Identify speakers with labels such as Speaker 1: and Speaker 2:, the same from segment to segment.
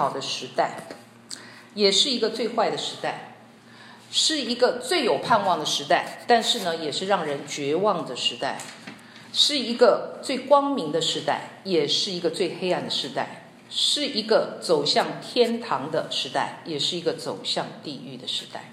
Speaker 1: 好的时代，也是一个最坏的时代，是一个最有盼望的时代，但是呢，也是让人绝望的时代，是一个最光明的时代，也是一个最黑暗的时代，是一个走向天堂的时代，也是一个走向地狱的时代。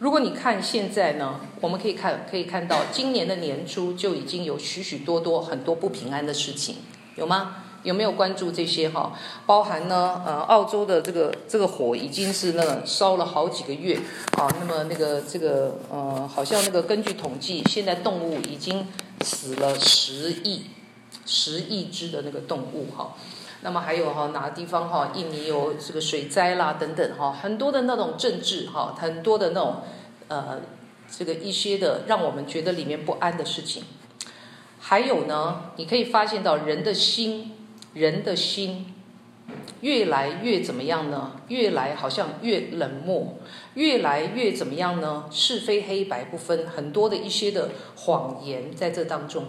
Speaker 1: 如果你看现在呢，我们可以看可以看到，今年的年初就已经有许许多多很多不平安的事情，有吗？有没有关注这些哈？包含呢，呃，澳洲的这个这个火已经是那烧了好几个月啊。那么那个这个呃，好像那个根据统计，现在动物已经死了十亿十亿只的那个动物哈。那么还有哈，哪个地方哈？印尼有这个水灾啦等等哈，很多的那种政治哈，很多的那种呃，这个一些的让我们觉得里面不安的事情。还有呢，你可以发现到人的心。人的心越来越怎么样呢？越来好像越冷漠，越来越怎么样呢？是非黑白不分，很多的一些的谎言在这当中。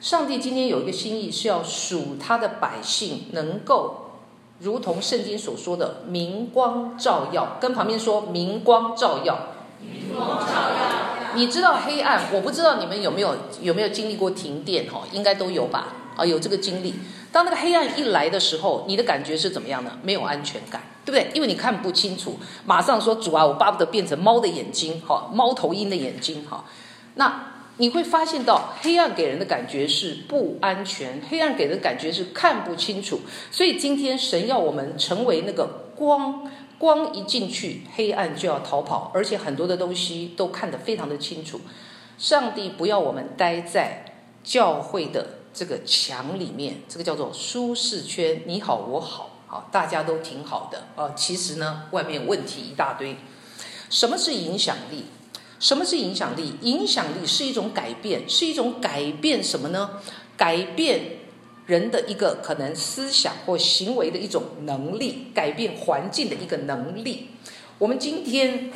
Speaker 1: 上帝今天有一个心意，是要属他的百姓能够如同圣经所说的“明光照耀”，跟旁边说“明光照耀”。明光照耀。你知道黑暗？我不知道你们有没有有没有经历过停电？哈，应该都有吧？啊，有这个经历。当那个黑暗一来的时候，你的感觉是怎么样的？没有安全感，对不对？因为你看不清楚，马上说主啊，我巴不得变成猫的眼睛，哈，猫头鹰的眼睛，哈。那你会发现到黑暗给人的感觉是不安全，黑暗给人的感觉是看不清楚。所以今天神要我们成为那个光，光一进去，黑暗就要逃跑，而且很多的东西都看得非常的清楚。上帝不要我们待在教会的。这个墙里面，这个叫做舒适圈，你好我好，好大家都挺好的啊。其实呢，外面问题一大堆。什么是影响力？什么是影响力？影响力是一种改变，是一种改变什么呢？改变人的一个可能思想或行为的一种能力，改变环境的一个能力。我们今天，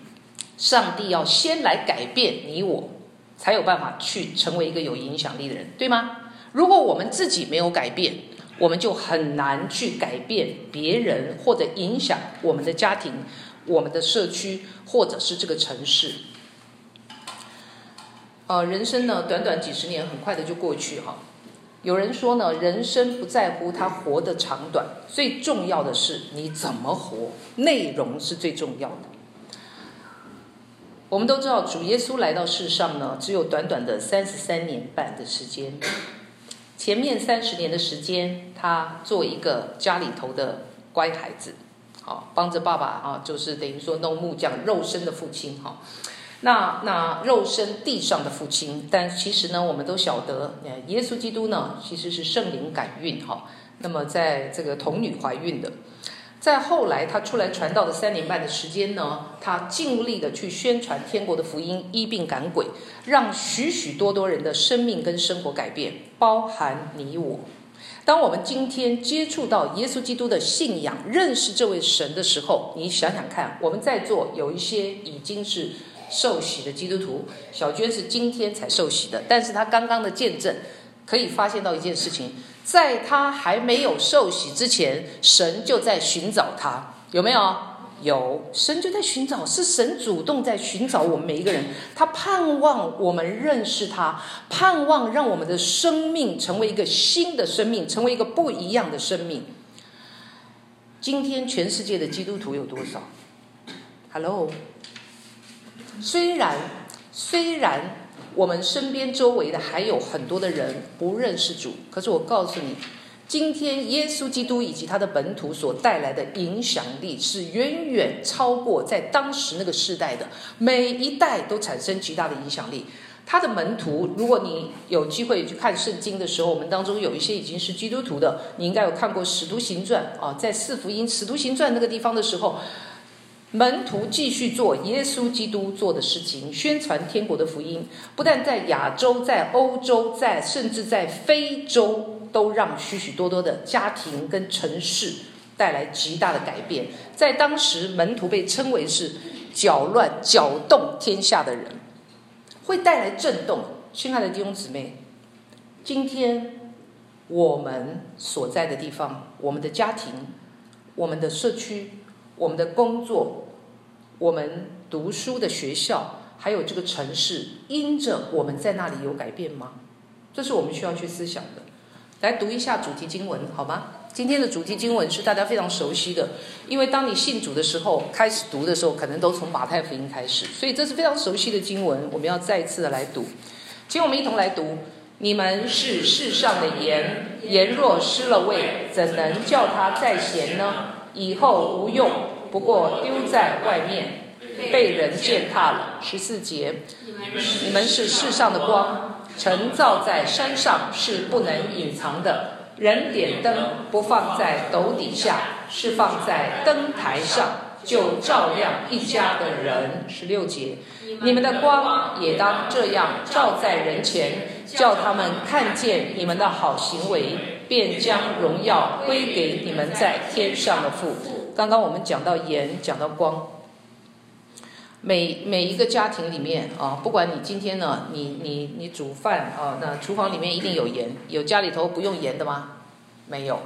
Speaker 1: 上帝要先来改变你我。才有办法去成为一个有影响力的人，对吗？如果我们自己没有改变，我们就很难去改变别人或者影响我们的家庭、我们的社区或者是这个城市。呃，人生呢，短短几十年，很快的就过去哈。有人说呢，人生不在乎他活的长短，最重要的是你怎么活，内容是最重要的。我们都知道，主耶稣来到世上呢，只有短短的三十三年半的时间。前面三十年的时间，他做一个家里头的乖孩子，好帮着爸爸啊，就是等于说弄木匠，肉身的父亲哈。那那肉身地上的父亲，但其实呢，我们都晓得，耶稣基督呢，其实是圣灵感孕哈。那么在这个童女怀孕的。在后来，他出来传道的三年半的时间呢，他尽力的去宣传天国的福音，医病赶鬼，让许许多多人的生命跟生活改变，包含你我。当我们今天接触到耶稣基督的信仰，认识这位神的时候，你想想看，我们在座有一些已经是受洗的基督徒，小娟是今天才受洗的，但是她刚刚的见证，可以发现到一件事情。在他还没有受洗之前，神就在寻找他，有没有？有，神就在寻找，是神主动在寻找我们每一个人。他盼望我们认识他，盼望让我们的生命成为一个新的生命，成为一个不一样的生命。今天全世界的基督徒有多少？Hello，虽然，虽然。我们身边周围的还有很多的人不认识主，可是我告诉你，今天耶稣基督以及他的本土所带来的影响力是远远超过在当时那个时代的，每一代都产生极大的影响力。他的门徒，如果你有机会去看圣经的时候，我们当中有一些已经是基督徒的，你应该有看过《使徒行传》啊，在四福音《使徒行传》那个地方的时候。门徒继续做耶稣基督做的事情，宣传天国的福音，不但在亚洲，在欧洲，在甚至在非洲，都让许许多多的家庭跟城市带来极大的改变。在当时，门徒被称为是搅乱、搅动天下的人，会带来震动。亲爱的弟兄姊妹，今天我们所在的地方，我们的家庭。我们的社区、我们的工作、我们读书的学校，还有这个城市，因着我们在那里有改变吗？这是我们需要去思想的。来读一下主题经文，好吗？今天的主题经文是大家非常熟悉的，因为当你信主的时候，开始读的时候，可能都从马太福音开始，所以这是非常熟悉的经文，我们要再一次的来读。请我们一同来读：你们是世上的盐，盐若失了味，怎能叫它再咸呢？以后无用，不过丢在外面，被人践踏了。十四节，你们是世上的光，城造在山上是不能隐藏的。人点灯不放在斗底下，是放在灯台上，就照亮一家的人。十六节，你们的光也当这样照在人前，叫他们看见你们的好行为，便将荣耀归给你们在天上的父。刚刚我们讲到盐，讲到光，每每一个家庭里面啊，不管你今天呢，你你你煮饭啊，那厨房里面一定有盐，有家里头不用盐的吗？没有，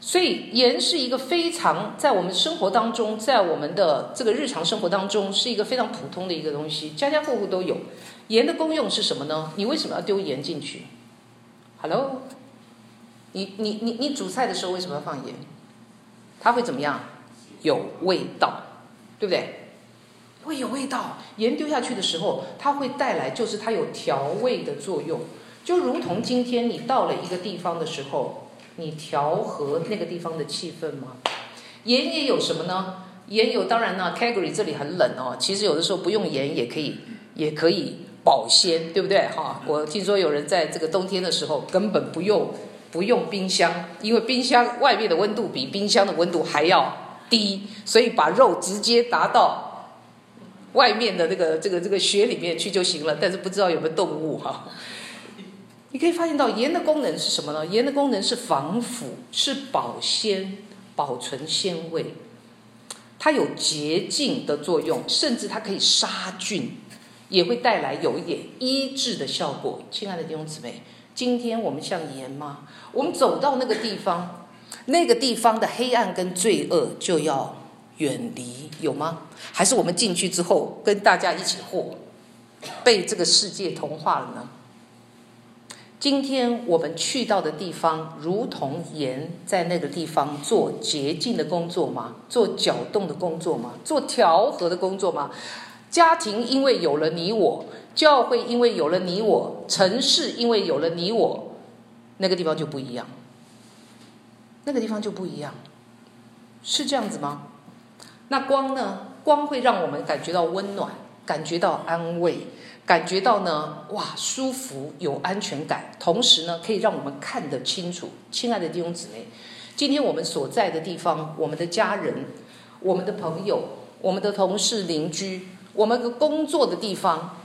Speaker 1: 所以盐是一个非常在我们生活当中，在我们的这个日常生活当中，是一个非常普通的一个东西，家家户户都有。盐的功用是什么呢？你为什么要丢盐进去？Hello，你你你你煮菜的时候为什么要放盐？它会怎么样？有味道，对不对？会有味道。盐丢下去的时候，它会带来就是它有调味的作用，就如同今天你到了一个地方的时候。你调和那个地方的气氛吗？盐也有什么呢？盐有，当然呢 c a g a r y 这里很冷哦。其实有的时候不用盐也可以，也可以保鲜，对不对？哈，我听说有人在这个冬天的时候根本不用不用冰箱，因为冰箱外面的温度比冰箱的温度还要低，所以把肉直接达到外面的这个这个这个雪里面去就行了。但是不知道有没有动物哈？你可以发现到盐的功能是什么呢？盐的功能是防腐，是保鲜、保存鲜味。它有洁净的作用，甚至它可以杀菌，也会带来有一点医治的效果。亲爱的弟兄姊妹，今天我们像盐吗？我们走到那个地方，那个地方的黑暗跟罪恶就要远离，有吗？还是我们进去之后跟大家一起活，被这个世界同化了呢？今天我们去到的地方，如同盐在那个地方做洁净的工作吗？做搅动的工作吗？做调和的工作吗？家庭因为有了你我，教会因为有了你我，城市因为有了你我，那个地方就不一样。那个地方就不一样，是这样子吗？那光呢？光会让我们感觉到温暖，感觉到安慰。感觉到呢，哇，舒服有安全感，同时呢，可以让我们看得清楚。亲爱的弟兄姊妹，今天我们所在的地方，我们的家人、我们的朋友、我们的同事、邻居，我们的工作的地方，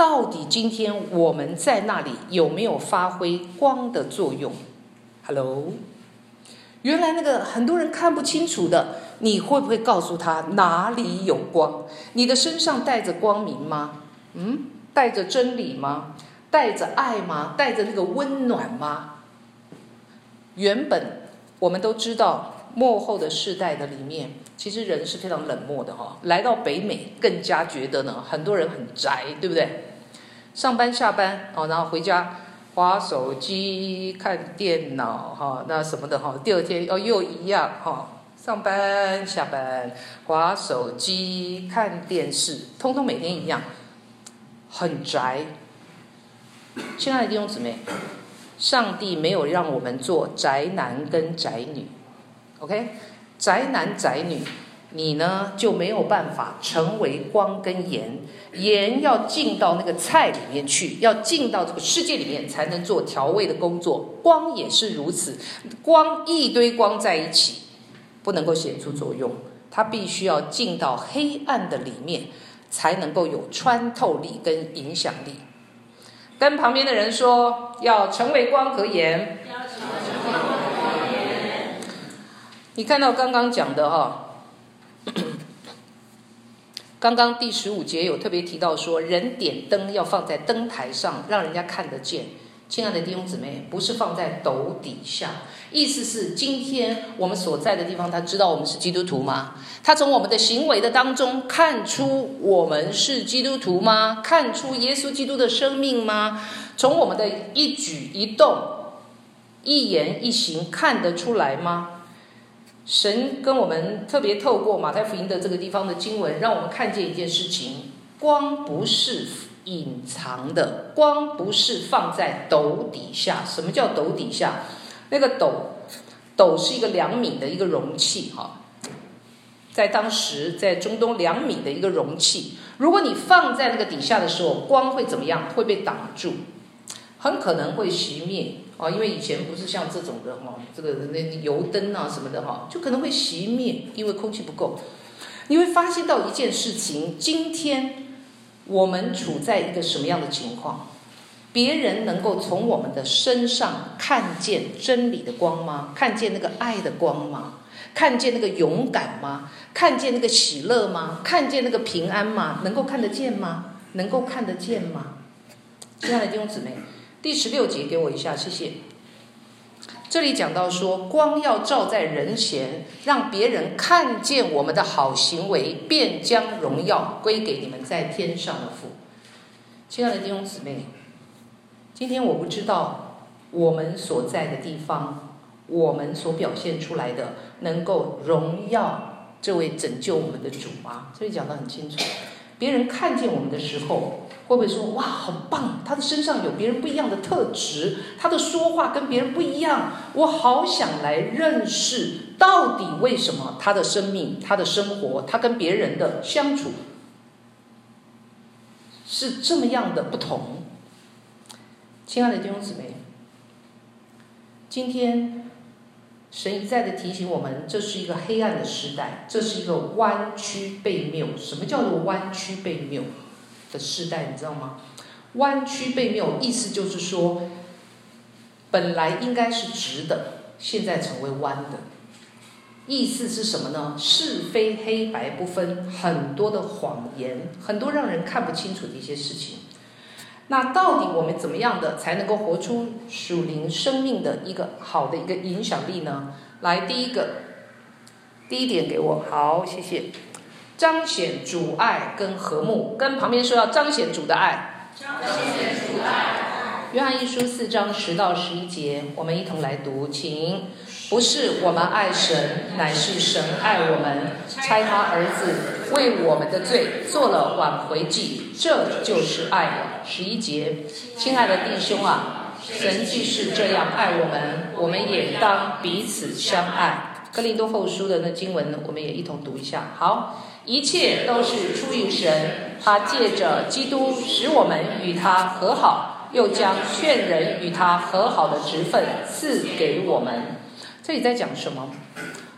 Speaker 1: 到底今天我们在那里有没有发挥光的作用？Hello，原来那个很多人看不清楚的，你会不会告诉他哪里有光？你的身上带着光明吗？嗯？带着真理吗？带着爱吗？带着那个温暖吗？原本我们都知道，幕后的世代的里面，其实人是非常冷漠的哈。来到北美，更加觉得呢，很多人很宅，对不对？上班下班哦，然后回家滑手机、看电脑哈，那什么的哈。第二天哦又一样哈，上班下班滑手机、看电视，通通每天一样。很宅，亲爱的弟兄姊妹，上帝没有让我们做宅男跟宅女，OK？宅男宅女，你呢就没有办法成为光跟盐，盐要进到那个菜里面去，要进到这个世界里面才能做调味的工作。光也是如此，光一堆光在一起，不能够显出作用，它必须要进到黑暗的里面。才能够有穿透力跟影响力。跟旁边的人说，要成为光和盐。你看到刚刚讲的哈，刚刚第十五节有特别提到说，人点灯要放在灯台上，让人家看得见。亲爱的弟兄姊妹，不是放在斗底下。意思是，今天我们所在的地方，他知道我们是基督徒吗？他从我们的行为的当中看出我们是基督徒吗？看出耶稣基督的生命吗？从我们的一举一动、一言一行看得出来吗？神跟我们特别透过马太福音的这个地方的经文，让我们看见一件事情：光不是隐藏的，光不是放在斗底下。什么叫斗底下？那个斗，斗是一个两米的一个容器，哈，在当时在中东两米的一个容器，如果你放在那个底下的时候，光会怎么样？会被挡住，很可能会熄灭啊，因为以前不是像这种的哈，这个那油灯啊什么的哈，就可能会熄灭，因为空气不够。你会发现到一件事情，今天我们处在一个什么样的情况？别人能够从我们的身上看见真理的光吗？看见那个爱的光吗？看见那个勇敢吗？看见那个喜乐吗？看见那个平安吗？能够看得见吗？能够看得见吗？亲爱的弟兄姊妹，第十六节给我一下，谢谢。这里讲到说，光要照在人前，让别人看见我们的好行为，便将荣耀归给你们在天上的父。亲爱的弟兄姊妹。今天我不知道我们所在的地方，我们所表现出来的能够荣耀这位拯救我们的主吗？这里讲得很清楚。别人看见我们的时候，会不会说：“哇，好棒！他的身上有别人不一样的特质，他的说话跟别人不一样，我好想来认识到底为什么他的生命、他的生活、他跟别人的相处是这么样的不同。”亲爱的弟兄姊妹，今天神一再的提醒我们，这是一个黑暗的时代，这是一个弯曲悖谬。什么叫做弯曲悖谬的时代？你知道吗？弯曲背谬意思就是说，本来应该是直的，现在成为弯的。意思是什么呢？是非黑白不分，很多的谎言，很多让人看不清楚的一些事情。那到底我们怎么样的才能够活出属灵生命的一个好的一个影响力呢？来，第一个，第一点给我，好，谢谢。彰显主爱跟和睦，跟旁边说要彰显主的爱。彰显主爱。约翰一书四章十到十一节，我们一同来读，请。不是我们爱神，乃是神爱我们，差他儿子为我们的罪做了挽回祭，这就是爱。十一节，亲爱的弟兄啊，神既是这样爱我们，我们也当彼此相爱。哥林多后书的那经文，我们也一同读一下。好，一切都是出于神，他借着基督使我们与他和好，又将劝人与他和好的职分赐给我们。这里在讲什么？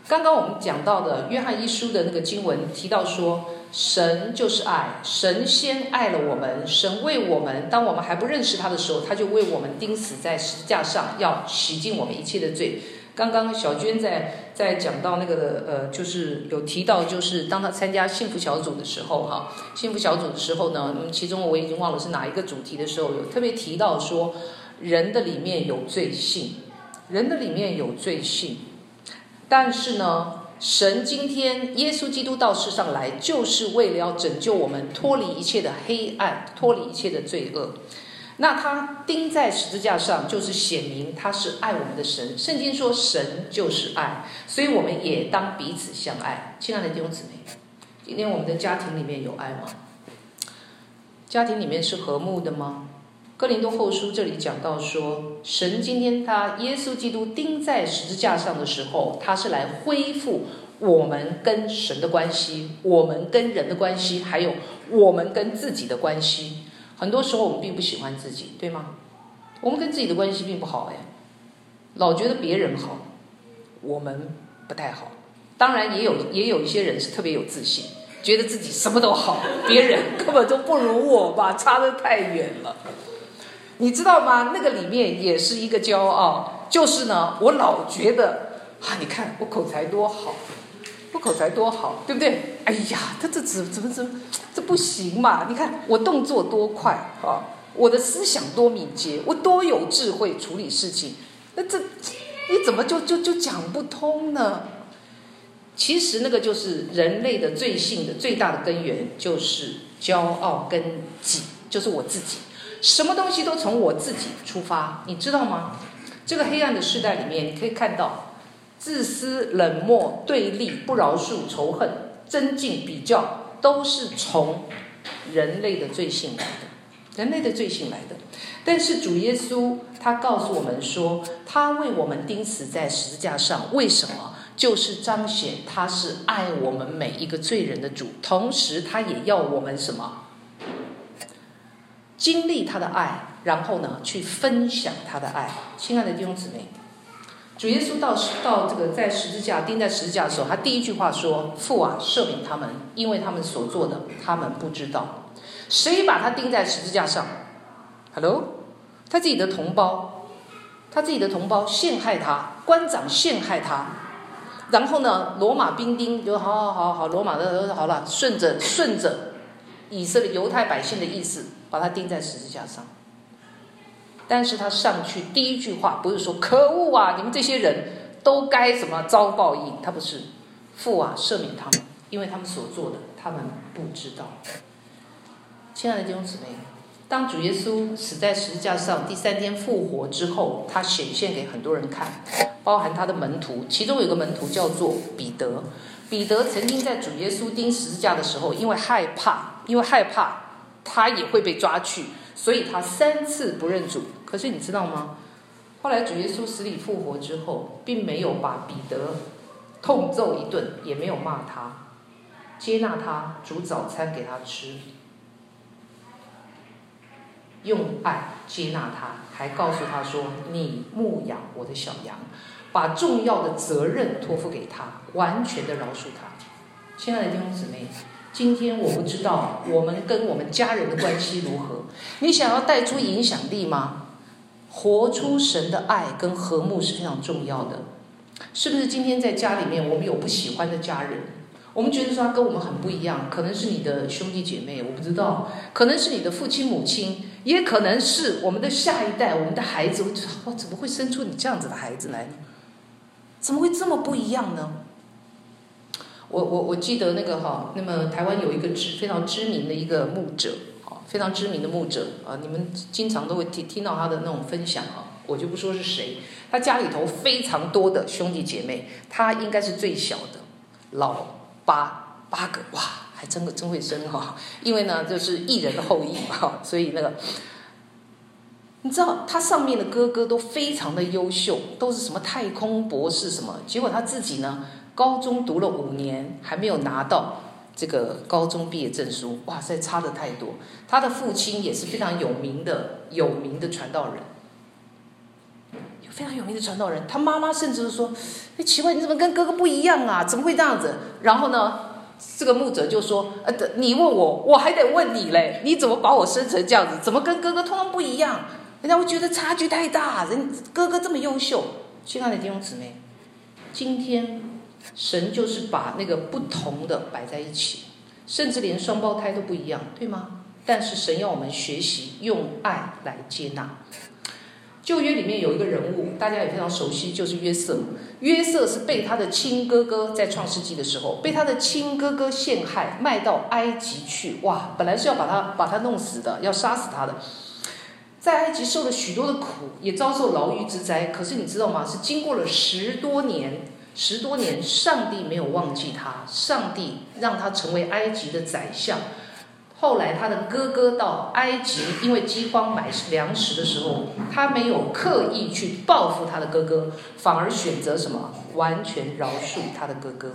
Speaker 1: 刚刚我们讲到的约翰一书的那个经文提到说，神就是爱，神先爱了我们，神为我们，当我们还不认识他的时候，他就为我们钉死在十字架上，要洗净我们一切的罪。刚刚小娟在在讲到那个呃，就是有提到，就是当他参加幸福小组的时候，哈，幸福小组的时候呢，其中我已经忘了是哪一个主题的时候，有特别提到说，人的里面有罪性。人的里面有罪性，但是呢，神今天耶稣基督到世上来，就是为了要拯救我们，脱离一切的黑暗，脱离一切的罪恶。那他钉在十字架上，就是显明他是爱我们的神。圣经说神就是爱，所以我们也当彼此相爱。亲爱的弟兄姊妹，今天我们的家庭里面有爱吗？家庭里面是和睦的吗？哥林多后书这里讲到说，神今天他耶稣基督钉在十字架上的时候，他是来恢复我们跟神的关系，我们跟人的关系，还有我们跟自己的关系。很多时候我们并不喜欢自己，对吗？我们跟自己的关系并不好哎，老觉得别人好，我们不太好。当然也有也有一些人是特别有自信，觉得自己什么都好，别人 根本就不如我吧，差得太远了。你知道吗？那个里面也是一个骄傲，就是呢，我老觉得啊，你看我口才多好，口才多好，对不对？哎呀，他这怎怎么怎么这不行嘛？你看我动作多快啊！我的思想多敏捷，我多有智慧处理事情，那这你怎么就就就讲不通呢？其实那个就是人类的罪性的最大的根源，就是骄傲跟己，就是我自己，什么东西都从我自己出发，你知道吗？这个黑暗的时代里面，你可以看到自私、冷漠、对立、不饶恕、仇恨、增进、比较，都是从人类的罪性来的。人类的罪性来的，但是主耶稣他告诉我们说，他为我们钉死在十字架上，为什么？就是彰显他是爱我们每一个罪人的主，同时他也要我们什么？经历他的爱，然后呢，去分享他的爱。亲爱的弟兄姊妹，主耶稣到到这个在十字架钉在十字架的时候，他第一句话说：“父啊，赦免他们，因为他们所做的，他们不知道。”谁把他钉在十字架上？Hello，他自己的同胞，他自己的同胞陷害他，官长陷害他，然后呢，罗马兵丁就好好好好，罗马的好了，顺着顺着以色列犹太百姓的意思，把他钉在十字架上。但是他上去第一句话不是说可恶啊，你们这些人都该什么遭报应？他不是，父啊，赦免他们，因为他们所做的，他们不知道。亲爱的弟兄姊妹，当主耶稣死在十字架上，第三天复活之后，他显现给很多人看，包含他的门徒，其中有个门徒叫做彼得。彼得曾经在主耶稣钉十字架的时候，因为害怕，因为害怕他也会被抓去，所以他三次不认主。可是你知道吗？后来主耶稣死里复活之后，并没有把彼得痛揍一顿，也没有骂他，接纳他，煮早餐给他吃。用爱接纳他，还告诉他说：“你牧养我的小羊，把重要的责任托付给他，完全的饶恕他。”亲爱的弟兄姊妹，今天我不知道我们跟我们家人的关系如何。你想要带出影响力吗？活出神的爱跟和睦是非常重要的。是不是今天在家里面，我们有不喜欢的家人？我们觉得说他跟我们很不一样，可能是你的兄弟姐妹，我不知道，可能是你的父亲母亲。也可能是我们的下一代，我们的孩子会觉得，哇，怎么会生出你这样子的孩子来呢？怎么会这么不一样呢？我我我记得那个哈，那么台湾有一个知非常知名的一个牧者，啊，非常知名的牧者啊，你们经常都会听听到他的那种分享啊，我就不说是谁，他家里头非常多的兄弟姐妹，他应该是最小的，老八八个哇。还真个真会生哈，因为呢，就是艺人的后裔嘛，所以那个，你知道他上面的哥哥都非常的优秀，都是什么太空博士什么，结果他自己呢，高中读了五年还没有拿到这个高中毕业证书，哇塞，差的太多。他的父亲也是非常有名的有名的传道人，非常有名的传道人。他妈妈甚至说：“哎，奇怪，你怎么跟哥哥不一样啊？怎么会这样子？”然后呢？这个牧者就说：“呃，你问我，我还得问你嘞，你怎么把我生成这样子？怎么跟哥哥通通不一样？人家会觉得差距太大。人哥哥这么优秀，亲爱的弟兄姊妹，今天神就是把那个不同的摆在一起，甚至连双胞胎都不一样，对吗？但是神要我们学习用爱来接纳。”旧约里面有一个人物，大家也非常熟悉，就是约瑟。约瑟是被他的亲哥哥在创世纪的时候被他的亲哥哥陷害，卖到埃及去。哇，本来是要把他把他弄死的，要杀死他的，在埃及受了许多的苦，也遭受牢狱之灾。可是你知道吗？是经过了十多年，十多年，上帝没有忘记他，上帝让他成为埃及的宰相。后来他的哥哥到埃及，因为饥荒买粮食的时候，他没有刻意去报复他的哥哥，反而选择什么？完全饶恕他的哥哥。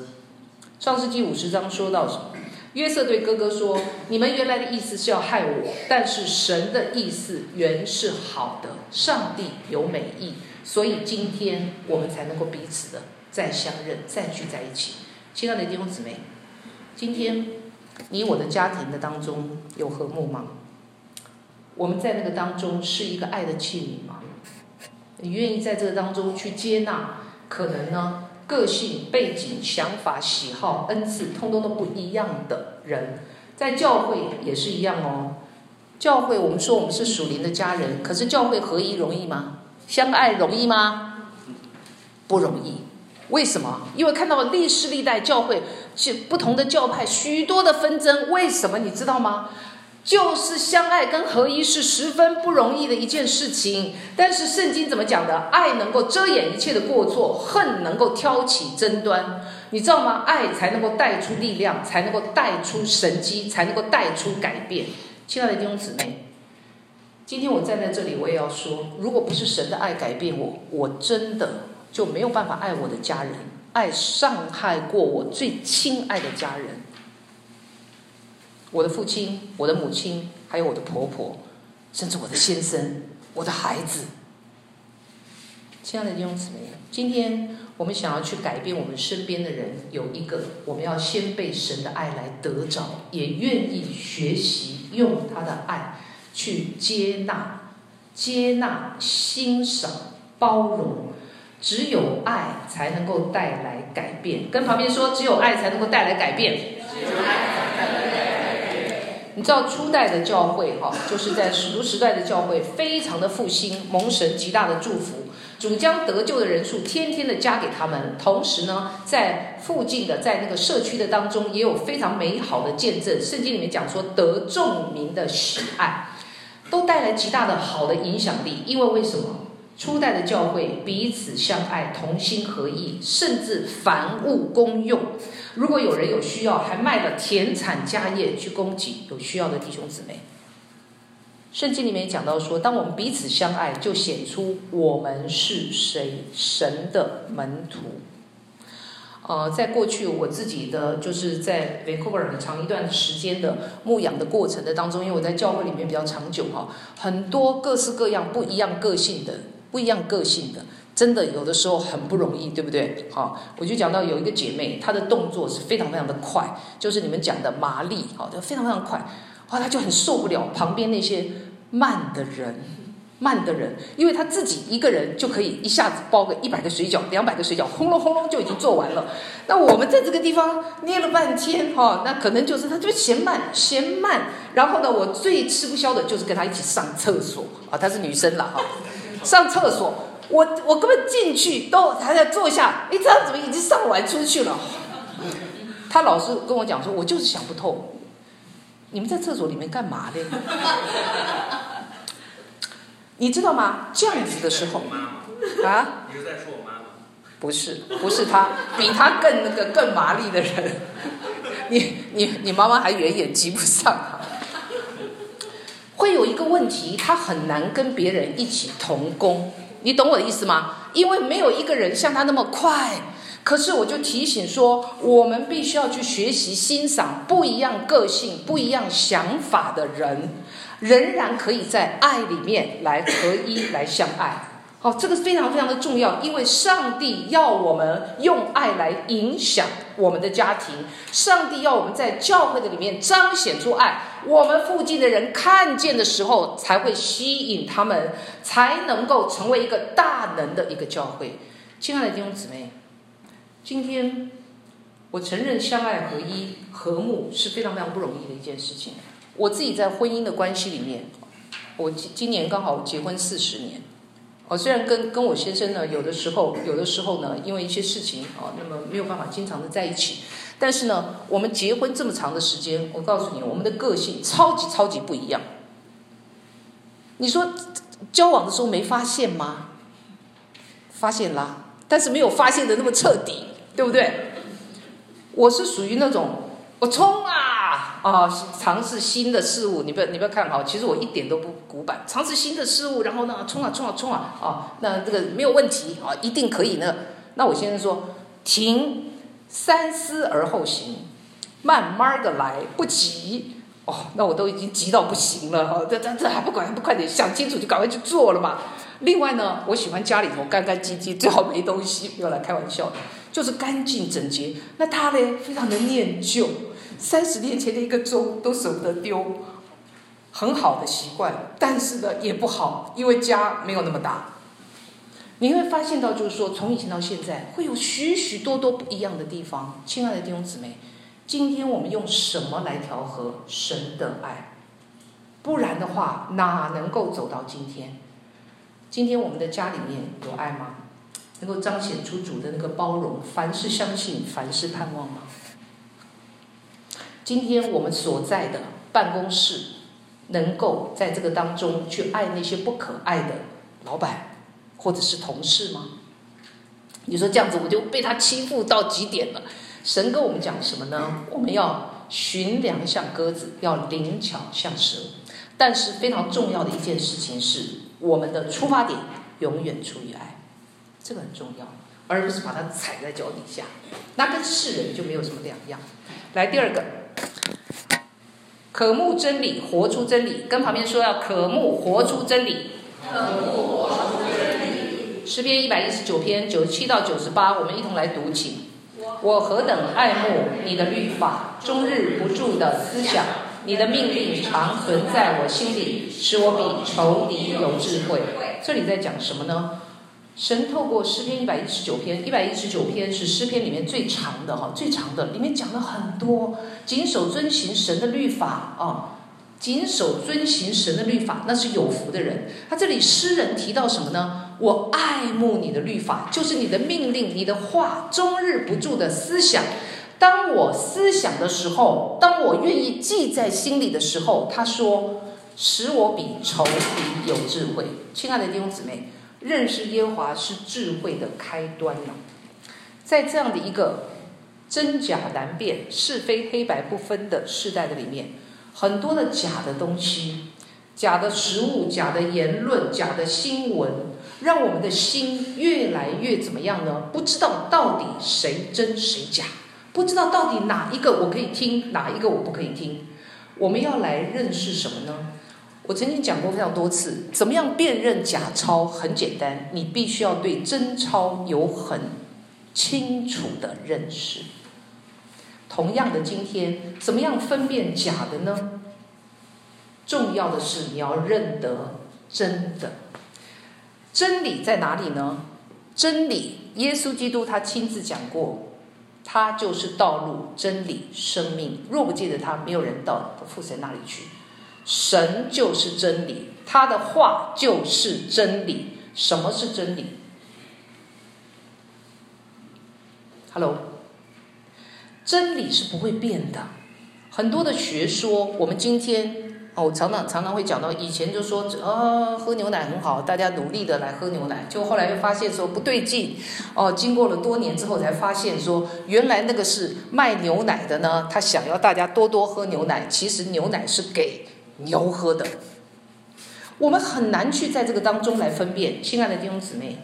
Speaker 1: 上世纪五十章说到什么？约瑟对哥哥说：“你们原来的意思是要害我，但是神的意思原是好的，上帝有美意，所以今天我们才能够彼此的再相认，再聚在一起。”亲爱的弟兄姊妹，今天。你我的家庭的当中有和睦吗？我们在那个当中是一个爱的器皿吗？你愿意在这个当中去接纳可能呢个性、背景、想法、喜好、恩赐，通通都不一样的人，在教会也是一样哦。教会，我们说我们是属灵的家人，可是教会合一容易吗？相爱容易吗？不容易。为什么？因为看到历世历代教会是不同的教派，许多的纷争。为什么？你知道吗？就是相爱跟合一是十分不容易的一件事情。但是圣经怎么讲的？爱能够遮掩一切的过错，恨能够挑起争端。你知道吗？爱才能够带出力量，才能够带出神迹，才能够带出改变。亲爱的弟兄姊妹，今天我站在这里，我也要说，如果不是神的爱改变我，我真的就没有办法爱我的家人，爱伤害过我最亲爱的家人，我的父亲、我的母亲，还有我的婆婆，甚至我的先生、我的孩子。亲爱的弟兄姊妹，今天我们想要去改变我们身边的人，有一个，我们要先被神的爱来得着，也愿意学习。用他的爱去接纳、接纳、欣赏、包容，只有爱才能够带来改变。跟旁边说，只有爱才能够带来改变。你知道初代的教会哈，就是在使徒时代的教会，非常的复兴，蒙神极大的祝福。主将得救的人数天天的加给他们，同时呢，在附近的在那个社区的当中，也有非常美好的见证。圣经里面讲说，得众民的喜爱，都带来极大的好的影响力。因为为什么？初代的教会彼此相爱，同心合意，甚至凡物公用。如果有人有需要，还卖了田产家业去供给有需要的弟兄姊妹。圣经里面讲到说，当我们彼此相爱，就显出我们是谁，神的门徒。呃，在过去我自己的就是在 Vancouver 很长一段时间的牧养的过程的当中，因为我在教会里面比较长久哈，很多各式各样不一样个性的、不一样个性的，真的有的时候很不容易，对不对？好，我就讲到有一个姐妹，她的动作是非常非常的快，就是你们讲的麻利，好，就非常非常快。后她就很受不了旁边那些慢的人，慢的人，因为他自己一个人就可以一下子包个一百个水饺、两百个水饺，轰隆轰隆就已经做完了。那我们在这个地方捏了半天，哈，那可能就是他就嫌慢，嫌慢。然后呢，我最吃不消的就是跟他一起上厕所啊，她是女生了哈，上厕所，我我根本进去都还在坐下，你这样怎么已经上完出去了？他老是跟我讲说，我就是想不透。你们在厕所里面干嘛呢？你知道吗？这样子的时候啊，你是在说我妈妈？不是，不是他，比他更那个更麻利的人。你你你妈妈还远远及不上啊。会有一个问题，他很难跟别人一起同工。你懂我的意思吗？因为没有一个人像他那么快。可是我就提醒说，我们必须要去学习欣赏不一样个性、不一样想法的人，仍然可以在爱里面来合一、来相爱。好，这个非常非常的重要，因为上帝要我们用爱来影响我们的家庭，上帝要我们在教会的里面彰显出爱，我们附近的人看见的时候才会吸引他们，才能够成为一个大能的一个教会。亲爱的弟兄姊妹。今天，我承认相爱合一、和睦是非常非常不容易的一件事情。我自己在婚姻的关系里面，我今今年刚好结婚四十年。哦，虽然跟跟我先生呢，有的时候有的时候呢，因为一些事情哦，那么没有办法经常的在一起。但是呢，我们结婚这么长的时间，我告诉你，我们的个性超级超级不一样。你说交往的时候没发现吗？发现啦，但是没有发现的那么彻底。对不对？我是属于那种我冲啊啊，尝试新的事物。你不要你不要看好，其实我一点都不古板。尝试新的事物，然后呢，冲啊冲啊冲啊啊！那这个没有问题啊，一定可以呢。那我先生说停，三思而后行，慢慢的来，不急。哦，那我都已经急到不行了哈，这这这还不管还不快点想清楚就赶快去做了嘛。另外呢，我喜欢家里头干干净净，最好没东西，不要来开玩笑。就是干净整洁，那他呢，非常的念旧，三十年前的一个钟都舍不得丢，很好的习惯，但是呢也不好，因为家没有那么大。你会发现到，就是说从以前到现在，会有许许多多不一样的地方。亲爱的弟兄姊妹，今天我们用什么来调和神的爱？不然的话，哪能够走到今天？今天我们的家里面有爱吗？能够彰显出主的那个包容，凡事相信，凡事盼望吗？今天我们所在的办公室，能够在这个当中去爱那些不可爱的老板或者是同事吗？你说这样子我就被他欺负到极点了。神跟我们讲什么呢？我们要寻良像鸽子，要灵巧像蛇。但是非常重要的一件事情是，我们的出发点永远出于爱，这个很重要，而不是把它踩在脚底下，那跟世人就没有什么两样。来第二个，渴慕真理，活出真理，跟旁边说要渴慕活出真理。渴慕活出真理。诗篇一百一十九篇九十七到九十八，我们一同来读，起。我何等爱慕你的律法，终日不住的思想，你的命令常存在我心里，使我比仇敌有智慧。这里在讲什么呢？神透过诗篇一百一十九篇，一百一十九篇是诗篇里面最长的哈，最长的，里面讲了很多，谨守遵行神的律法啊，谨守遵行神的律法，那是有福的人。他这里诗人提到什么呢？我爱慕你的律法，就是你的命令，你的话，终日不住的思想。当我思想的时候，当我愿意记在心里的时候，他说，使我比仇敌有智慧。亲爱的弟兄姊妹，认识耶和华是智慧的开端呢。在这样的一个真假难辨、是非黑白不分的世代的里面，很多的假的东西、假的食物、假的言论、假的新闻。让我们的心越来越怎么样呢？不知道到底谁真谁假，不知道到底哪一个我可以听，哪一个我不可以听。我们要来认识什么呢？我曾经讲过非常多次，怎么样辨认假钞？很简单，你必须要对真钞有很清楚的认识。同样的，今天怎么样分辨假的呢？重要的是你要认得真的。真理在哪里呢？真理，耶稣基督他亲自讲过，他就是道路、真理、生命。若不借着他，没有人到父神那里去。神就是真理，他的话就是真理。什么是真理？Hello，真理是不会变的。很多的学说，我们今天。哦常常常常会讲到，以前就说啊，喝牛奶很好，大家努力的来喝牛奶，就后来又发现说不对劲，哦，经过了多年之后才发现说，原来那个是卖牛奶的呢，他想要大家多多喝牛奶，其实牛奶是给牛喝的。我们很难去在这个当中来分辨，亲爱的弟兄姊妹，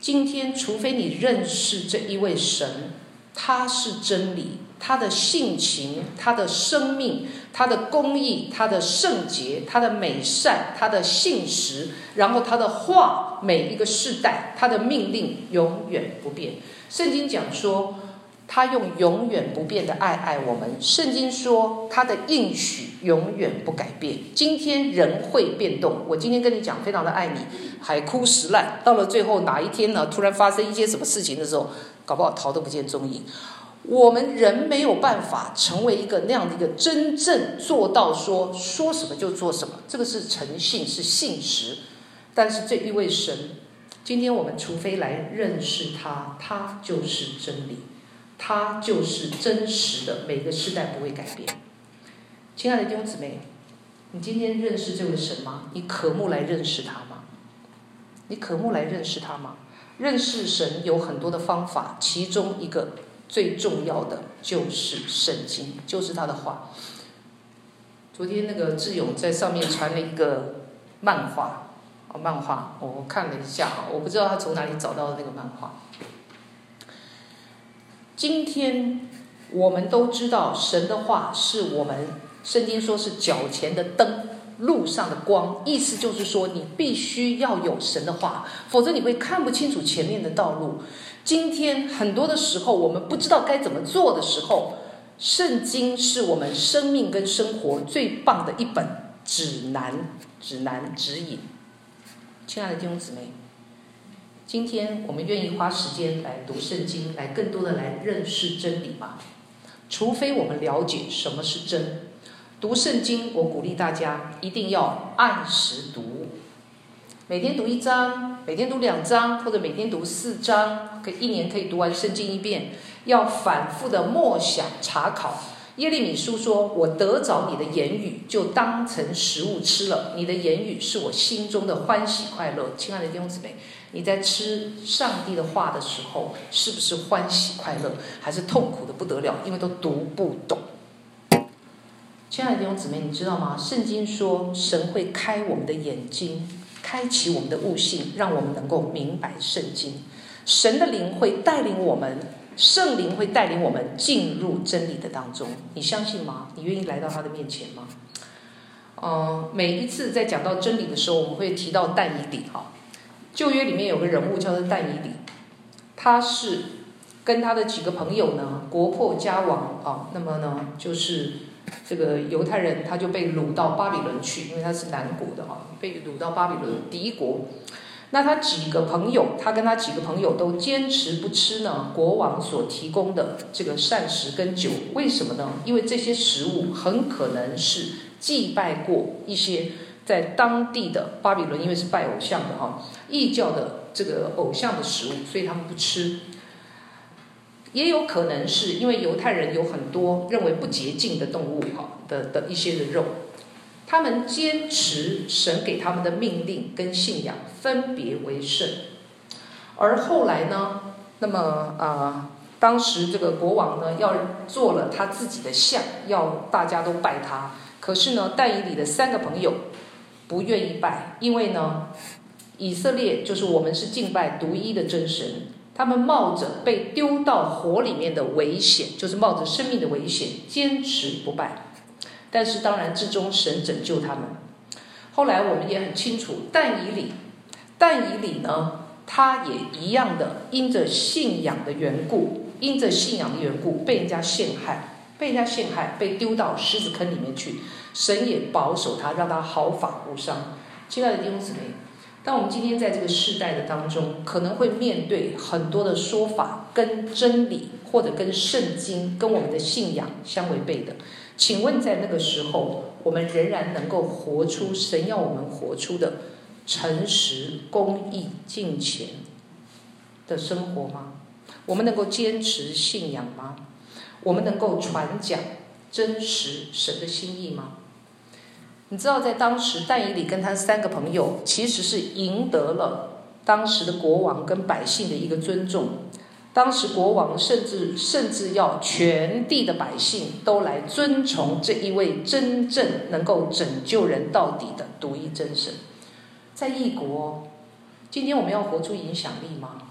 Speaker 1: 今天除非你认识这一位神，他是真理。他的性情，他的生命，他的公义，他的圣洁，他的美善，他的信实，然后他的话，每一个世代，他的命令永远不变。圣经讲说，他用永远不变的爱爱我们。圣经说，他的应许永远不改变。今天人会变动，我今天跟你讲，非常的爱你，海枯石烂，到了最后哪一天呢？突然发生一些什么事情的时候，搞不好逃都不见踪影。我们人没有办法成为一个那样的一个真正做到说说什么就做什么，这个是诚信，是信实。但是这一位神，今天我们除非来认识他，他就是真理，他就是真实的，每个时代不会改变。亲爱的弟兄姊妹，你今天认识这位神吗？你渴慕来认识他吗？你渴慕来认识他吗？认识神有很多的方法，其中一个。最重要的就是圣经，就是他的话。昨天那个志勇在上面传了一个漫画，哦，漫画，我看了一下，我不知道他从哪里找到的那个漫画。今天我们都知道，神的话是我们圣经说是脚前的灯，路上的光，意思就是说你必须要有神的话，否则你会看不清楚前面的道路。今天很多的时候，我们不知道该怎么做的时候，圣经是我们生命跟生活最棒的一本指南、指南、指引。亲爱的弟兄姊妹，今天我们愿意花时间来读圣经，来更多的来认识真理吗？除非我们了解什么是真。读圣经，我鼓励大家一定要按时读，每天读一章，每天读两章，或者每天读四章，可一年可以读完圣经一遍。要反复的默想查考。耶利米书说：“我得着你的言语，就当成食物吃了。你的言语是我心中的欢喜快乐。”亲爱的弟兄姊妹，你在吃上帝的话的时候，是不是欢喜快乐，还是痛苦的不得了？因为都读不懂。亲爱的弟兄姊妹，你知道吗？圣经说，神会开我们的眼睛，开启我们的悟性，让我们能够明白圣经。神的灵会带领我们，圣灵会带领我们进入真理的当中。你相信吗？你愿意来到他的面前吗？嗯、每一次在讲到真理的时候，我们会提到但以理哈。旧约里面有个人物叫做但以理，他是跟他的几个朋友呢，国破家亡啊，那么呢就是。这个犹太人他就被掳到巴比伦去，因为他是南国的哈，被掳到巴比伦敌国。那他几个朋友，他跟他几个朋友都坚持不吃呢国王所提供的这个膳食跟酒，为什么呢？因为这些食物很可能是祭拜过一些在当地的巴比伦，因为是拜偶像的哈，异教的这个偶像的食物，所以他们不吃。也有可能是因为犹太人有很多认为不洁净的动物，哈的的一些的肉，他们坚持神给他们的命令跟信仰分别为圣，而后来呢，那么啊、呃，当时这个国王呢要做了他自己的像，要大家都拜他，可是呢，但以理的三个朋友不愿意拜，因为呢，以色列就是我们是敬拜独一的真神。他们冒着被丢到火里面的危险，就是冒着生命的危险，坚持不拜。但是当然，至终神拯救他们。后来我们也很清楚，但以理，但以理呢，他也一样的，因着信仰的缘故，因着信仰的缘故，被人家陷害，被人家陷害，被丢到狮子坑里面去。神也保守他，让他毫发无伤。亲爱的弟兄姊妹。当我们今天在这个世代的当中，可能会面对很多的说法跟真理，或者跟圣经、跟我们的信仰相违背的。请问，在那个时候，我们仍然能够活出神要我们活出的诚实、公义、敬虔的生活吗？我们能够坚持信仰吗？我们能够传讲真实神的心意吗？你知道，在当时，但以理跟他三个朋友其实是赢得了当时的国王跟百姓的一个尊重。当时国王甚至甚至要全地的百姓都来尊崇这一位真正能够拯救人到底的独一真神。在异国，今天我们要活出影响力吗？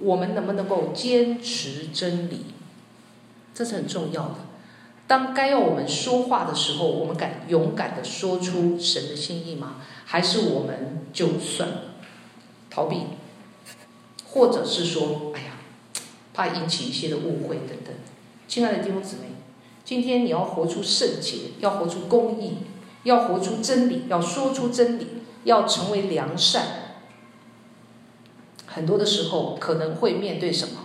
Speaker 1: 我们能不能够坚持真理？这是很重要的。当该要我们说话的时候，我们敢勇敢的说出神的心意吗？还是我们就算了逃避，或者是说，哎呀，怕引起一些的误会等等。亲爱的弟兄姊妹，今天你要活出圣洁，要活出公义，要活出真理，要说出真理，要成为良善。很多的时候可能会面对什么？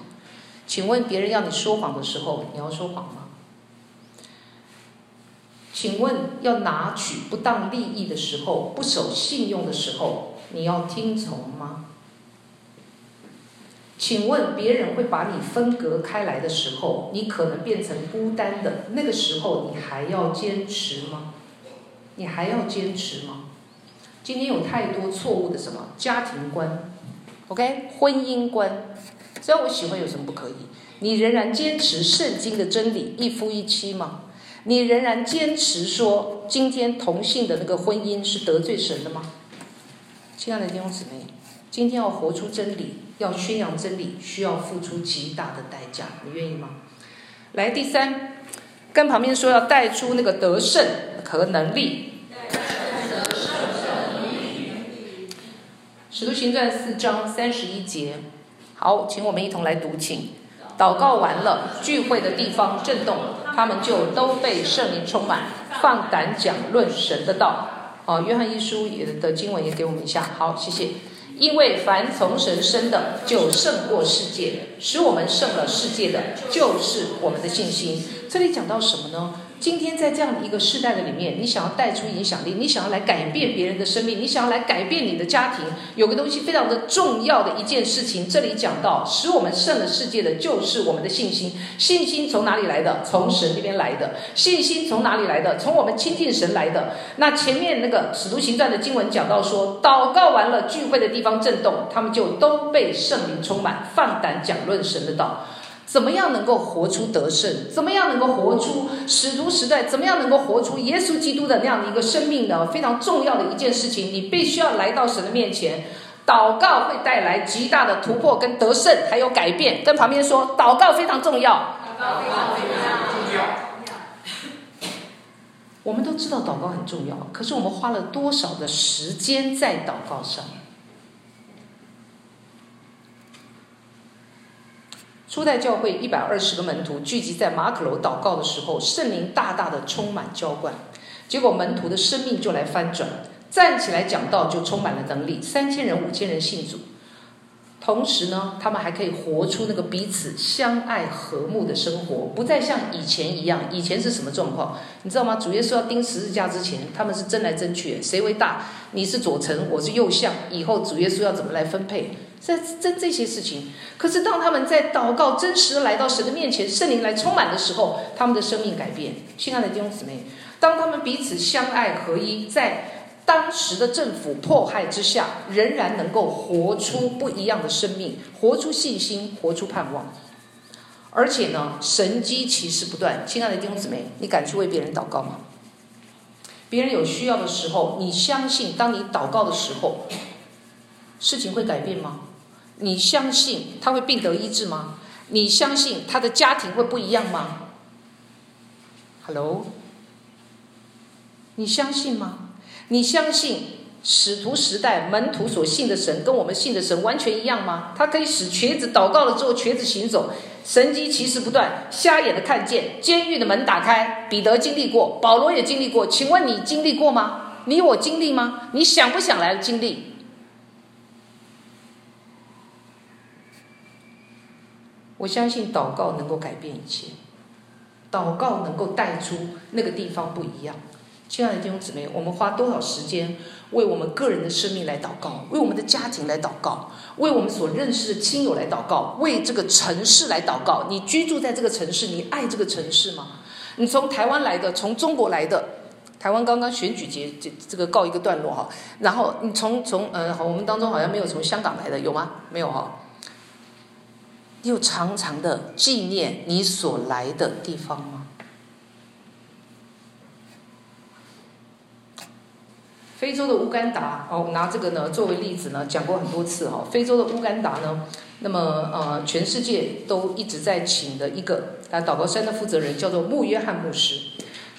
Speaker 1: 请问别人要你说谎的时候，你要说谎吗？请问，要拿取不当利益的时候，不守信用的时候，你要听从吗？请问，别人会把你分隔开来的时候，你可能变成孤单的，那个时候，你还要坚持吗？你还要坚持吗？今天有太多错误的什么家庭观，OK，婚姻观，只要我喜欢有什么不可以？你仍然坚持圣经的真理，一夫一妻吗？你仍然坚持说今天同性的那个婚姻是得罪神的吗？亲爱的弟兄姊妹，今天要活出真理，要宣扬真理，需要付出极大的代价，你愿意吗？来，第三，跟旁边说要带出那个得胜和能力。使徒行传四章三十一节，好，请我们一同来读，请。祷告完了，聚会的地方震动，他们就都被圣灵充满，放胆讲论神的道。哦，约翰一书也的经文也给我们一下。好，谢谢。因为凡从神生的，就胜过世界；使我们胜了世界的，就是我们的信心。这里讲到什么呢？今天在这样的一个世代的里面，你想要带出影响力，你想要来改变别人的生命，你想要来改变你的家庭，有个东西非常的重要的一件事情，这里讲到使我们胜了世界的就是我们的信心。信心从哪里来的？从神这边来的。信心从哪里来的？从我们亲近神来的。那前面那个使徒行传的经文讲到说，祷告完了，聚会的地方震动，他们就都被圣灵充满，放胆讲论神的道。怎么样能够活出得胜？怎么样能够活出使徒时代？怎么样能够活出耶稣基督的那样的一个生命呢？非常重要的一件事情，你必须要来到神的面前，祷告会带来极大的突破跟得胜，还有改变。跟旁边说，祷告非常重要。祷告非常重要。我们都知道祷告很重要，可是我们花了多少的时间在祷告上？初代教会一百二十个门徒聚集在马可楼祷告的时候，圣灵大大的充满浇灌，结果门徒的生命就来翻转，站起来讲道就充满了能力，三千人五千人信主，同时呢，他们还可以活出那个彼此相爱和睦的生活，不再像以前一样。以前是什么状况？你知道吗？主耶稣要钉十字架之前，他们是争来争去，谁为大？你是左丞，我是右相，以后主耶稣要怎么来分配？在争这些事情，可是当他们在祷告，真实的来到神的面前，圣灵来充满的时候，他们的生命改变。亲爱的弟兄姊妹，当他们彼此相爱合一，在当时的政府迫害之下，仍然能够活出不一样的生命，活出信心，活出盼望。而且呢，神机奇事不断。亲爱的弟兄姊妹，你敢去为别人祷告吗？别人有需要的时候，你相信，当你祷告的时候，事情会改变吗？你相信他会病得医治吗？你相信他的家庭会不一样吗？Hello，你相信吗？你相信使徒时代门徒所信的神跟我们信的神完全一样吗？他可以使瘸子祷告了之后瘸子行走，神迹奇事不断，瞎眼的看见，监狱的门打开。彼得经历过，保罗也经历过，请问你经历过吗？你我经历吗？你想不想来经历？我相信祷告能够改变一切，祷告能够带出那个地方不一样。亲爱的弟兄姊妹，我们花多少时间为我们个人的生命来祷告，为我们的家庭来祷告，为我们所认识的亲友来祷告，为这个城市来祷告。你居住在这个城市，你爱这个城市吗？你从台湾来的，从中国来的，台湾刚刚选举节这这个告一个段落哈。然后你从从呃，我们当中好像没有从香港来的，有吗？没有哈。你有常常的纪念你所来的地方吗？非洲的乌干达，哦，拿这个呢作为例子呢，讲过很多次哈。非洲的乌干达呢，那么呃，全世界都一直在请的一个啊，祷告山的负责人叫做穆约翰牧师。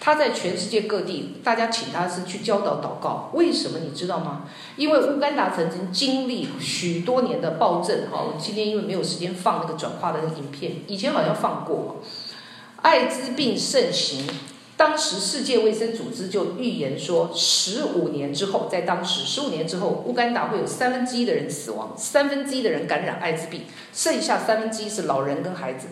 Speaker 1: 他在全世界各地，大家请他是去教导祷告。为什么你知道吗？因为乌干达曾经经历许多年的暴政。哈，我今天因为没有时间放那个转化的影片，以前好像放过。艾滋病盛行，当时世界卫生组织就预言说，十五年之后，在当时十五年之后，乌干达会有三分之一的人死亡，三分之一的人感染艾滋病，剩下三分之一是老人跟孩子。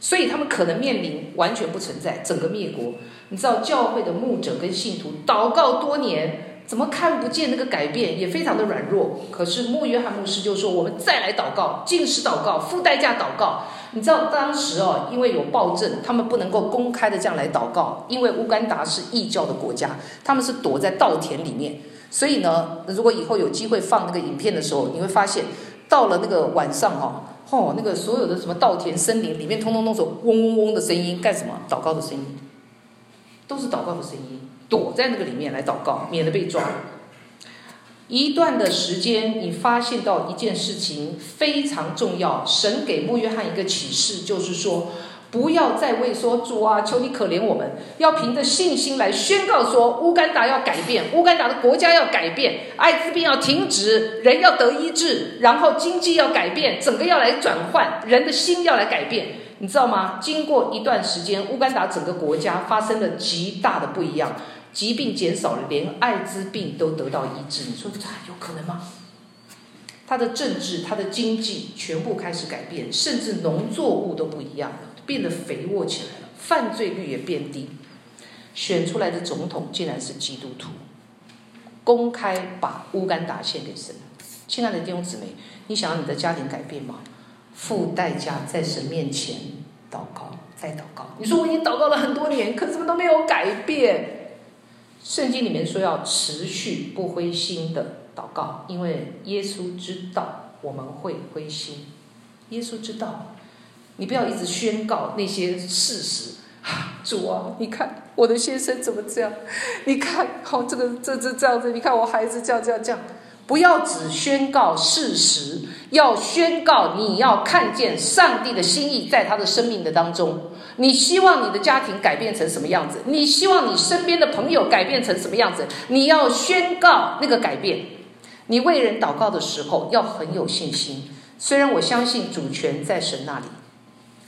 Speaker 1: 所以他们可能面临完全不存在，整个灭国。你知道教会的牧者跟信徒祷告多年，怎么看不见那个改变？也非常的软弱。可是穆约翰牧师就说：“我们再来祷告，禁食祷告，付代价祷告。”你知道当时哦，因为有暴政，他们不能够公开的这样来祷告，因为乌干达是异教的国家，他们是躲在稻田里面。所以呢，如果以后有机会放那个影片的时候，你会发现到了那个晚上哦。哦，那个所有的什么稻田、森林里面，通通都是嗡嗡嗡的声音，干什么？祷告的声音，都是祷告的声音。躲在那个里面来祷告，免得被抓。一段的时间，你发现到一件事情非常重要，神给穆约翰一个启示，就是说。不要再为说主啊，求你可怜我们，要凭着信心来宣告说，乌干达要改变，乌干达的国家要改变，艾滋病要停止，人要得医治，然后经济要改变，整个要来转换，人的心要来改变，你知道吗？经过一段时间，乌干达整个国家发生了极大的不一样，疾病减少了，连艾滋病都得到医治。你说这有可能吗？他的政治、他的经济全部开始改变，甚至农作物都不一样了。变得肥沃起来了，犯罪率也变低，选出来的总统竟然是基督徒，公开把乌干达献给神。亲爱的弟兄姊妹，你想要你的家庭改变吗？付代价在神面前祷告，再祷告。你说我已经祷告了很多年，可怎么都没有改变？圣经里面说要持续不灰心的祷告，因为耶稣知道我们会灰心。耶稣知道，你不要一直宣告那些事实。主啊，你看我的先生怎么这样？你看，好、哦、这个这这这样子，你看我孩子这样这样这样。不要只宣告事实，要宣告你要看见上帝的心意在他的生命的当中。你希望你的家庭改变成什么样子？你希望你身边的朋友改变成什么样子？你要宣告那个改变。你为人祷告的时候要很有信心。虽然我相信主权在神那里，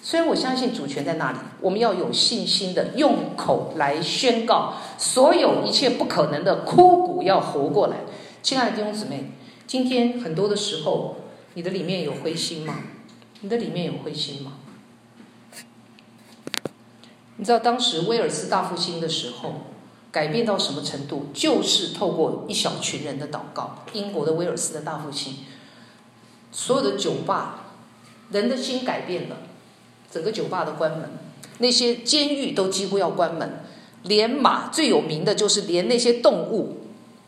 Speaker 1: 虽然我相信主权在那里，我们要有信心的用口来宣告，所有一切不可能的枯骨要活过来。亲爱的弟兄姊妹，今天很多的时候，你的里面有灰心吗？你的里面有灰心吗？你知道当时威尔斯大复兴的时候，改变到什么程度？就是透过一小群人的祷告。英国的威尔斯的大复兴，所有的酒吧，人的心改变了，整个酒吧都关门，那些监狱都几乎要关门，连马最有名的就是连那些动物，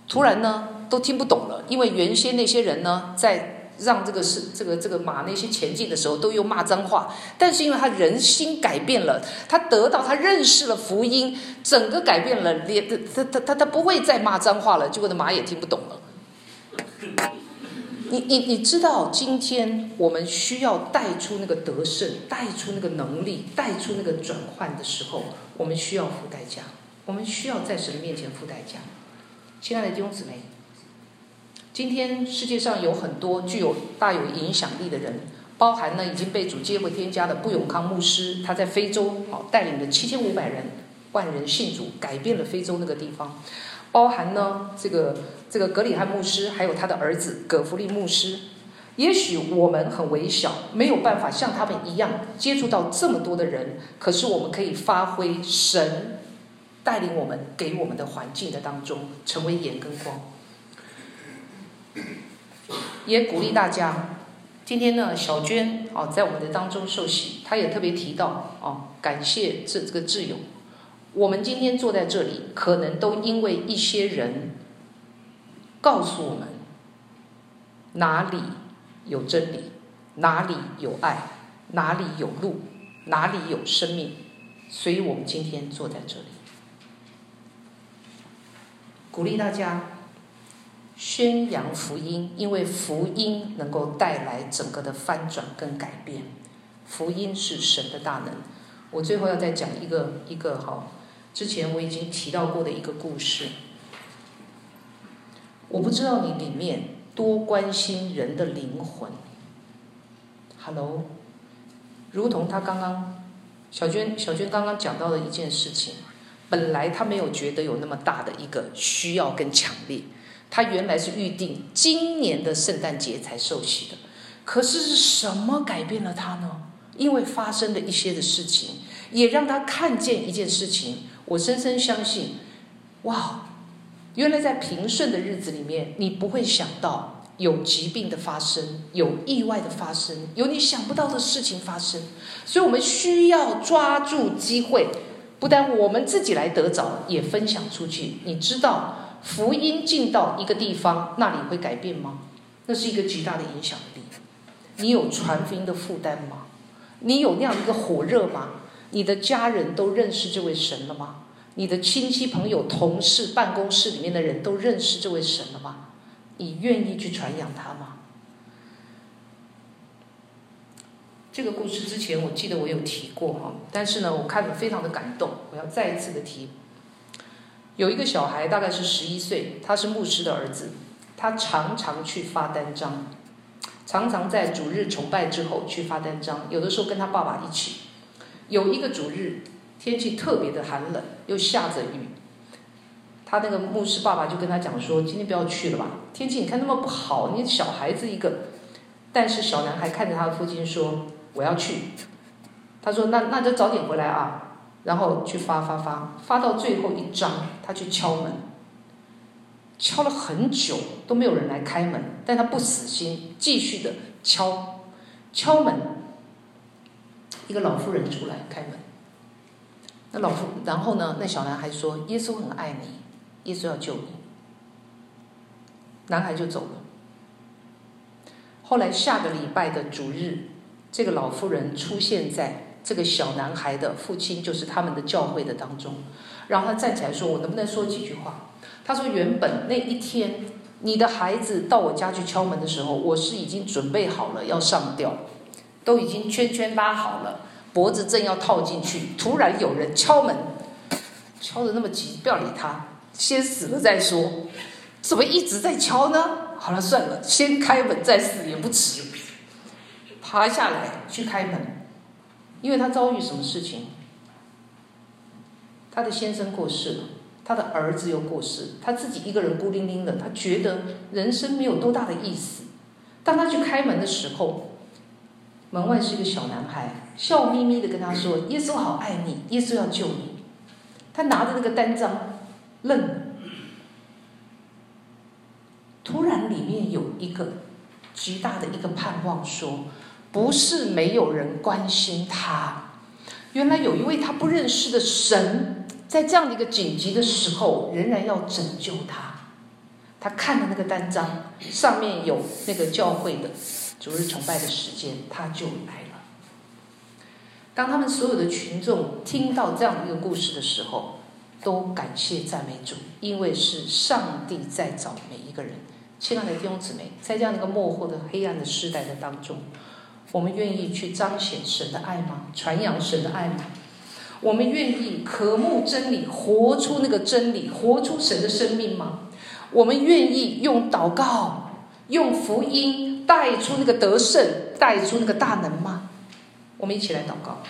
Speaker 1: 突然呢？都听不懂了，因为原先那些人呢，在让这个是这个这个马那些前进的时候，都用骂脏话。但是因为他人心改变了，他得到他认识了福音，整个改变了，连他他他他不会再骂脏话了。结果的马也听不懂了。你你你知道，今天我们需要带出那个得胜，带出那个能力，带出那个转换的时候，我们需要付代价，我们需要在神面前付代价。亲爱的弟兄姊妹。今天世界上有很多具有大有影响力的人，包含呢已经被主接回天家的布永康牧师，他在非洲好带领了七千五百人万人信主，改变了非洲那个地方。包含呢这个这个格里汉牧师，还有他的儿子葛弗利牧师。也许我们很微小，没有办法像他们一样接触到这么多的人，可是我们可以发挥神带领我们给我们的环境的当中，成为盐跟光。也鼓励大家，今天呢，小娟哦，在我们的当中受洗，她也特别提到哦，感谢这这个挚友。我们今天坐在这里，可能都因为一些人告诉我们哪里有真理，哪里有爱，哪里有路，哪里有生命，所以我们今天坐在这里，鼓励大家。宣扬福音，因为福音能够带来整个的翻转跟改变。福音是神的大能。我最后要再讲一个一个哈，之前我已经提到过的一个故事。我不知道你里面多关心人的灵魂。Hello，如同他刚刚小娟小娟刚刚讲到的一件事情，本来他没有觉得有那么大的一个需要跟强烈。他原来是预定今年的圣诞节才受洗的，可是是什么改变了他呢？因为发生了一些的事情，也让他看见一件事情。我深深相信，哇，原来在平顺的日子里面，你不会想到有疾病的发生，有意外的发生，有你想不到的事情发生。所以，我们需要抓住机会，不但我们自己来得着，也分享出去。你知道。福音进到一个地方，那里会改变吗？那是一个极大的影响力。你有传福音的负担吗？你有那样一个火热吗？你的家人都认识这位神了吗？你的亲戚朋友、同事、办公室里面的人都认识这位神了吗？你愿意去传扬他吗？这个故事之前我记得我有提过哈，但是呢，我看了非常的感动，我要再一次的提。有一个小孩，大概是十一岁，他是牧师的儿子，他常常去发单张，常常在主日崇拜之后去发单张，有的时候跟他爸爸一起。有一个主日，天气特别的寒冷，又下着雨，他那个牧师爸爸就跟他讲说：“今天不要去了吧，天气你看那么不好，你小孩子一个。”但是小男孩看着他的父亲说：“我要去。”他说：“那那就早点回来啊。”然后去发发发，发到最后一章，他去敲门，敲了很久都没有人来开门，但他不死心，继续的敲，敲门，一个老妇人出来开门，那老妇，然后呢，那小男孩说：“耶稣很爱你，耶稣要救你。”男孩就走了。后来下个礼拜的主日，这个老妇人出现在。这个小男孩的父亲就是他们的教会的当中，然后他站起来说：“我能不能说几句话？”他说：“原本那一天你的孩子到我家去敲门的时候，我是已经准备好了要上吊，都已经圈圈拉好了，脖子正要套进去，突然有人敲门，敲得那么急，不要理他，先死了再说。怎么一直在敲呢？好了，算了，先开门再死也不迟。爬下来去开门。”因为他遭遇什么事情？他的先生过世了，他的儿子又过世，他自己一个人孤零零的，他觉得人生没有多大的意思。当他去开门的时候，门外是一个小男孩，笑眯眯的跟他说：“耶稣好爱你，耶稣要救你。”他拿着那个单张，愣。突然，里面有一个极大的一个盼望，说。不是没有人关心他，原来有一位他不认识的神，在这样的一个紧急的时候，仍然要拯救他。他看了那个单张，上面有那个教会的主日崇拜的时间，他就来了。当他们所有的群众听到这样的一个故事的时候，都感谢赞美主，因为是上帝在找每一个人。亲爱的弟兄姊妹，在这样的一个幕后的黑暗的时代的当中。我们愿意去彰显神的爱吗？传扬神的爱吗？我们愿意渴慕真理，活出那个真理，活出神的生命吗？我们愿意用祷告、用福音带出那个得胜，带出那个大能吗？我们一起来祷告。